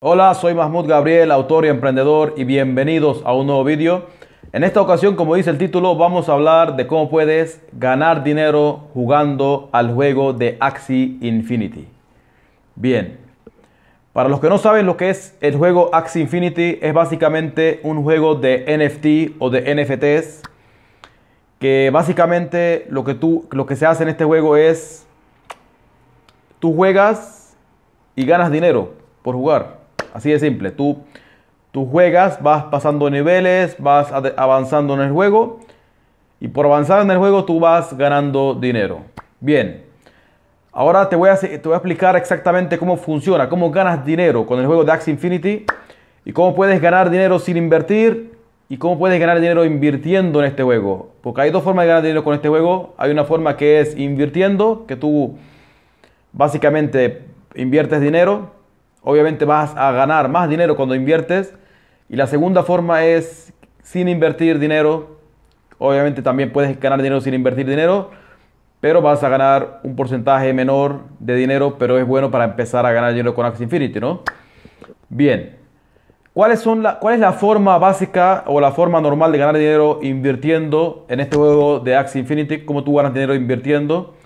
Hola, soy Mahmoud Gabriel, autor y emprendedor y bienvenidos a un nuevo vídeo. En esta ocasión, como dice el título, vamos a hablar de cómo puedes ganar dinero jugando al juego de Axie Infinity. Bien, para los que no saben lo que es el juego Axie Infinity, es básicamente un juego de NFT o de NFTs que básicamente lo que, tú, lo que se hace en este juego es tú juegas y ganas dinero por jugar. Así de simple. Tú, tú juegas, vas pasando niveles, vas avanzando en el juego. Y por avanzar en el juego tú vas ganando dinero. Bien. Ahora te voy, a, explicar exactamente cómo funciona, cómo ganas dinero con el juego de Infinity y cómo puedes ganar dinero sin invertir y cómo puedes ganar dinero invirtiendo en este juego. Porque hay dos formas de ganar dinero con este juego. Hay una forma que es invirtiendo, que tú básicamente inviertes dinero obviamente vas a ganar más dinero cuando inviertes. Y la segunda forma es sin invertir dinero. Obviamente también puedes ganar dinero sin invertir dinero, pero vas a ganar un porcentaje menor de dinero, pero es bueno para empezar a ganar dinero con Axie Infinity, ¿no? Bien. ¿Cuáles son la, ¿Cuál es la forma básica o la forma normal de ganar dinero invirtiendo en este juego de Axie Infinity? ¿Cómo tú ganas dinero invirtiendo?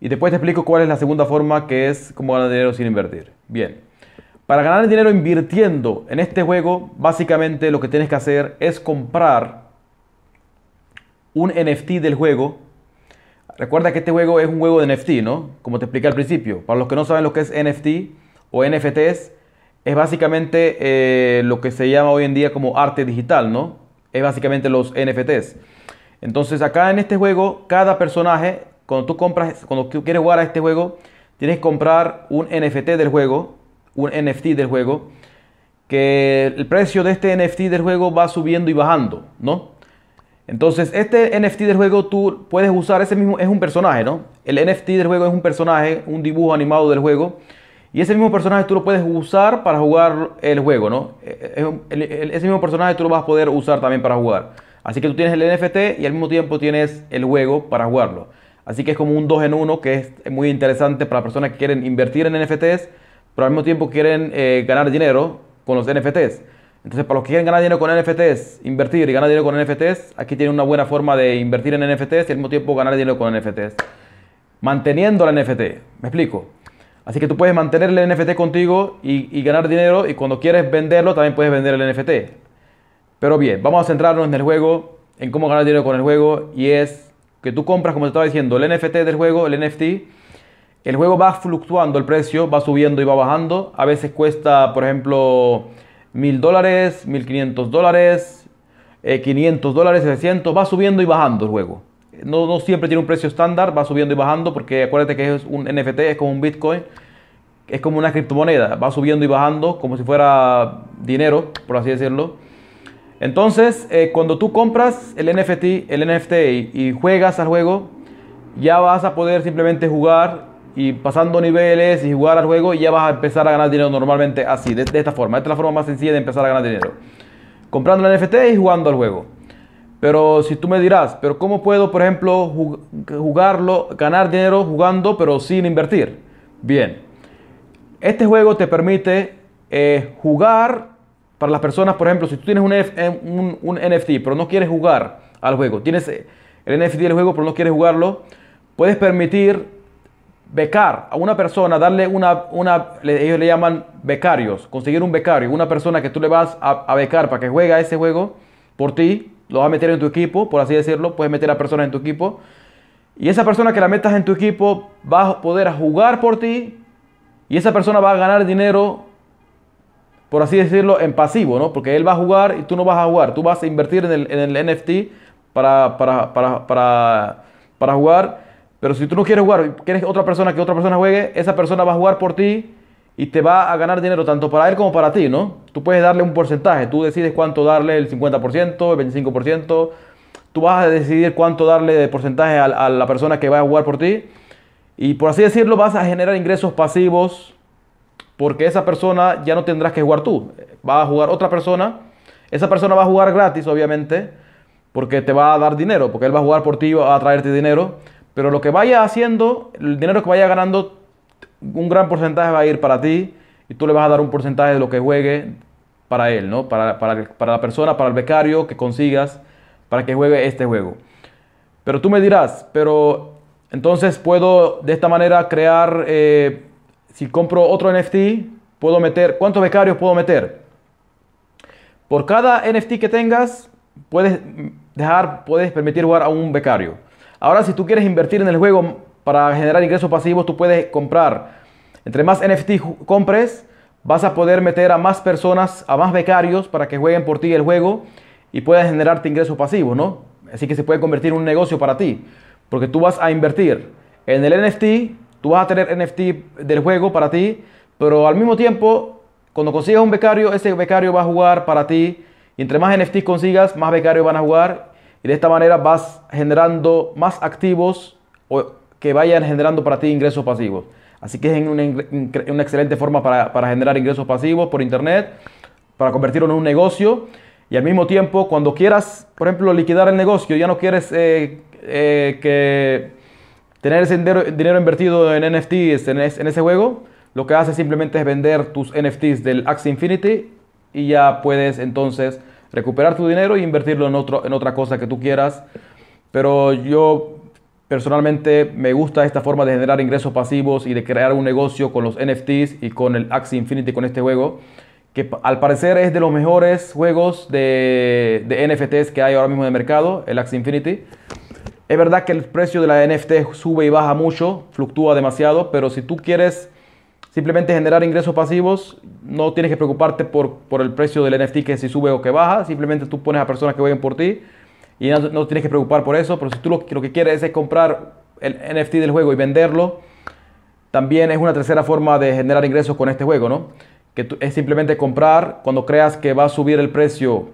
Y después te explico cuál es la segunda forma que es cómo ganar dinero sin invertir. Bien. Para ganar dinero invirtiendo en este juego, básicamente lo que tienes que hacer es comprar un NFT del juego. Recuerda que este juego es un juego de NFT, ¿no? Como te expliqué al principio. Para los que no saben lo que es NFT o NFTs, es básicamente eh, lo que se llama hoy en día como arte digital, ¿no? Es básicamente los NFTs. Entonces acá en este juego, cada personaje, cuando tú compras, cuando quieres jugar a este juego, tienes que comprar un NFT del juego un NFT del juego, que el precio de este NFT del juego va subiendo y bajando, ¿no? Entonces, este NFT del juego tú puedes usar, ese mismo es un personaje, ¿no? El NFT del juego es un personaje, un dibujo animado del juego. Y ese mismo personaje tú lo puedes usar para jugar el juego, ¿no? Ese mismo personaje tú lo vas a poder usar también para jugar. Así que tú tienes el NFT y al mismo tiempo tienes el juego para jugarlo. Así que es como un 2 en 1 que es muy interesante para personas que quieren invertir en NFTs pero al mismo tiempo quieren eh, ganar dinero con los NFTs. Entonces, para los que quieren ganar dinero con NFTs, invertir y ganar dinero con NFTs, aquí tienen una buena forma de invertir en NFTs y al mismo tiempo ganar dinero con NFTs. Manteniendo el NFT. ¿Me explico? Así que tú puedes mantener el NFT contigo y, ganar dinero y cuando quieres venderlo también puedes vender el NFT. Pero bien, vamos a centrarnos en el juego, en cómo ganar dinero con el juego y es que tú compras, como te estaba diciendo, el NFT del juego, el NFT el juego va fluctuando el precio, va subiendo y va bajando. A veces cuesta, por ejemplo, mil dólares, mil quinientos dólares, 500 dólares, 600. Va subiendo y bajando el juego. No, no, siempre tiene un precio estándar, va subiendo y bajando porque acuérdate que es un NFT, es como un Bitcoin, es como una criptomoneda, va subiendo y bajando como si fuera dinero, por así decirlo. Entonces, eh, cuando tú compras el NFT, el NFT y juegas al juego, ya vas a poder simplemente jugar y pasando niveles y jugar al juego y ya vas a empezar a ganar dinero normalmente así, de, esta forma. Esta es la forma más sencilla de empezar a ganar dinero. Comprando el NFT y jugando al juego. Pero si tú me dirás, pero ¿cómo puedo, por ejemplo, jugarlo, ganar dinero jugando pero sin invertir? Bien, este juego te permite eh, jugar para las personas, por ejemplo, si tú tienes un, eh, un, un, NFT pero no quieres jugar al juego, tienes el NFT del juego pero no quieres jugarlo, puedes permitir becar a una persona, darle una, una, ellos le llaman becarios, conseguir un becario, una persona que tú le vas a, becar para que juegue a ese juego por ti, lo vas a meter en tu equipo, por así decirlo, puedes meter a personas en tu equipo, y esa persona que la metas en tu equipo va a poder jugar por ti, y esa persona va a ganar dinero, por así decirlo, en pasivo, ¿no? Porque él va a jugar y tú no vas a jugar, tú vas a invertir en el, en el NFT para, para, para, para jugar pero si tú no quieres jugar, quieres otra persona que otra persona juegue, esa persona va a jugar por ti y te va a ganar dinero tanto para él como para ti, ¿no? Tú puedes darle un porcentaje, tú decides cuánto darle, el 50%, el 25%, tú vas a decidir cuánto darle de porcentaje a, la persona que va a jugar por ti. Y por así decirlo vas a generar ingresos pasivos porque esa persona ya no tendrás que jugar tú, va a jugar otra persona, esa persona va a jugar gratis obviamente porque te va a dar dinero, porque él va a jugar por ti, va a traerte dinero pero lo que vaya haciendo, el dinero que vaya ganando, un gran porcentaje va a ir para ti y tú le vas a dar un porcentaje de lo que juegue para él, ¿no? Para, para, para la persona, para el becario que consigas para que juegue este juego. Pero tú me dirás, pero entonces puedo de esta manera crear, eh, si compro otro NFT, puedo meter, ¿cuántos becarios puedo meter? Por cada NFT que tengas, puedes dejar, puedes permitir jugar a un becario. Ahora, si tú quieres invertir en el juego para generar ingresos pasivos, tú puedes comprar. Entre más NFT compres, vas a poder meter a más personas, a más becarios para que jueguen por ti el juego y puedas generarte ingresos pasivos, ¿no? Así que se puede convertir en un negocio para ti, porque tú vas a invertir en el NFT, tú vas a tener NFT del juego para ti, pero al mismo tiempo, cuando consigas un becario, ese becario va a jugar para ti, y entre más NFT consigas, más becarios van a jugar, y de esta manera vas generando más activos que vayan generando para ti ingresos pasivos. Así que es una, una excelente forma para, para generar ingresos pasivos por internet, para convertirlo en un negocio. Y al mismo tiempo, cuando quieras, por ejemplo, liquidar el negocio, ya no quieres eh, eh, que tener ese dinero, invertido en NFTs en, ese juego, lo que haces simplemente es vender tus NFTs del Axie Infinity y ya puedes entonces recuperar tu dinero e invertirlo en, otro, en otra cosa que tú quieras. Pero yo personalmente me gusta esta forma de generar ingresos pasivos y de crear un negocio con los NFTs y con el Axie Infinity, con este juego que al parecer es de los mejores juegos de, NFTs que hay ahora mismo en el mercado, el Axie Infinity. Es verdad que el precio de la NFT sube y baja mucho, fluctúa demasiado, pero si tú quieres simplemente generar ingresos pasivos, no tienes que preocuparte por, por el precio del NFT que si sube o que baja, simplemente tú pones a personas que jueguen por ti y no, tienes que preocupar por eso, pero si tú lo, lo que quieres es comprar el NFT del juego y venderlo, también es una tercera forma de generar ingresos con este juego, ¿no? que es simplemente comprar cuando creas que va a subir el precio,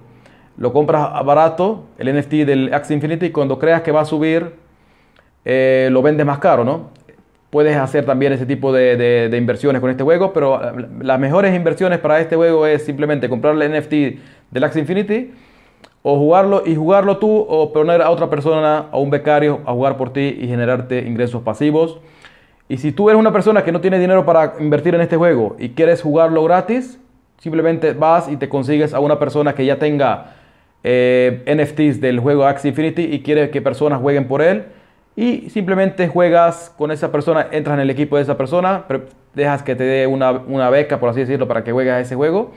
lo compras barato, el NFT del Axie Infinity, y cuando creas que va a subir, eh, lo vendes más caro, ¿no? Puedes hacer también ese tipo de, inversiones con este juego, pero las mejores inversiones para este juego es simplemente comprar el NFT del Axie Infinity o jugarlo y jugarlo tú o poner a otra persona, a un becario, a jugar por ti y generarte ingresos pasivos. Y si tú eres una persona que no tiene dinero para invertir en este juego y quieres jugarlo gratis, simplemente vas y te consigues a una persona que ya tenga eh, NFTs del juego Axie Infinity y quiere que personas jueguen por él. Y simplemente juegas con esa persona, entras en el equipo de esa persona, dejas que te dé una, beca, por así decirlo, para que juegues a ese juego.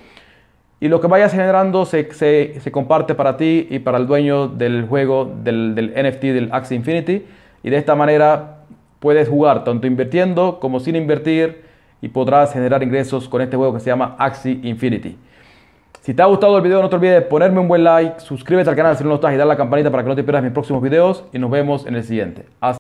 Y lo que vayas generando se, se, comparte para ti y para el dueño del juego, del, del NFT del Axie Infinity. Y de esta manera puedes jugar tanto invirtiendo como sin invertir y podrás generar ingresos con este juego que se llama Axie Infinity. Si te ha gustado el video no te olvides de ponerme un buen like, suscríbete al canal si no lo estás y dar la campanita para que no te pierdas mis próximos videos y nos vemos en el siguiente. Hasta